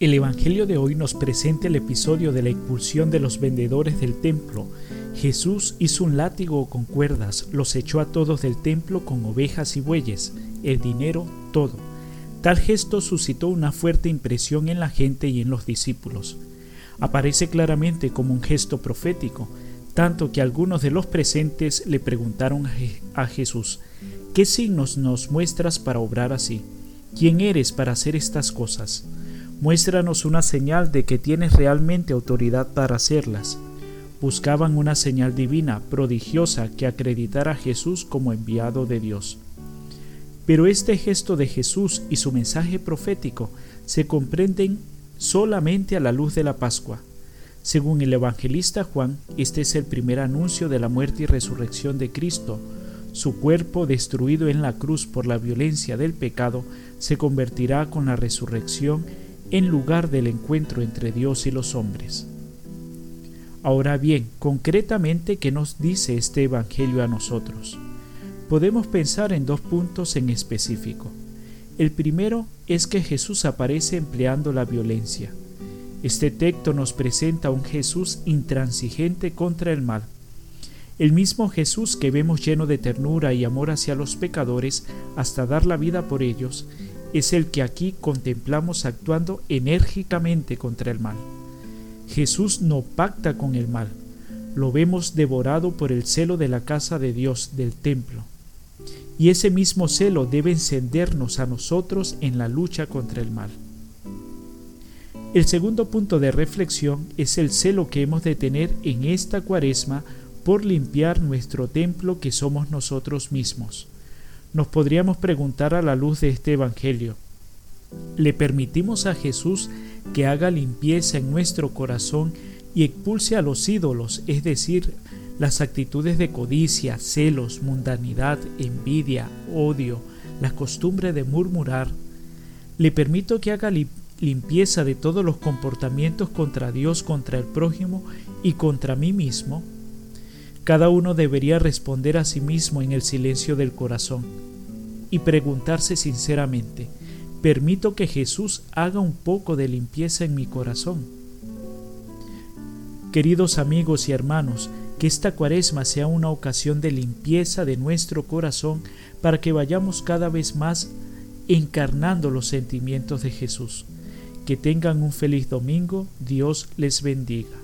El Evangelio de hoy nos presenta el episodio de la expulsión de los vendedores del templo. Jesús hizo un látigo con cuerdas, los echó a todos del templo con ovejas y bueyes, el dinero, todo. Tal gesto suscitó una fuerte impresión en la gente y en los discípulos. Aparece claramente como un gesto profético, tanto que algunos de los presentes le preguntaron a Jesús, ¿qué signos nos muestras para obrar así? ¿Quién eres para hacer estas cosas? Muéstranos una señal de que tienes realmente autoridad para hacerlas. Buscaban una señal divina, prodigiosa, que acreditara a Jesús como enviado de Dios. Pero este gesto de Jesús y su mensaje profético se comprenden solamente a la luz de la Pascua. Según el evangelista Juan, este es el primer anuncio de la muerte y resurrección de Cristo. Su cuerpo, destruido en la cruz por la violencia del pecado, se convertirá con la resurrección en lugar del encuentro entre Dios y los hombres. Ahora bien, concretamente, ¿qué nos dice este Evangelio a nosotros? Podemos pensar en dos puntos en específico. El primero es que Jesús aparece empleando la violencia. Este texto nos presenta a un Jesús intransigente contra el mal. El mismo Jesús que vemos lleno de ternura y amor hacia los pecadores hasta dar la vida por ellos, es el que aquí contemplamos actuando enérgicamente contra el mal. Jesús no pacta con el mal, lo vemos devorado por el celo de la casa de Dios, del templo. Y ese mismo celo debe encendernos a nosotros en la lucha contra el mal. El segundo punto de reflexión es el celo que hemos de tener en esta cuaresma por limpiar nuestro templo que somos nosotros mismos nos podríamos preguntar a la luz de este Evangelio, ¿le permitimos a Jesús que haga limpieza en nuestro corazón y expulse a los ídolos, es decir, las actitudes de codicia, celos, mundanidad, envidia, odio, la costumbre de murmurar? ¿Le permito que haga limpieza de todos los comportamientos contra Dios, contra el prójimo y contra mí mismo? Cada uno debería responder a sí mismo en el silencio del corazón y preguntarse sinceramente, ¿permito que Jesús haga un poco de limpieza en mi corazón? Queridos amigos y hermanos, que esta cuaresma sea una ocasión de limpieza de nuestro corazón para que vayamos cada vez más encarnando los sentimientos de Jesús. Que tengan un feliz domingo, Dios les bendiga.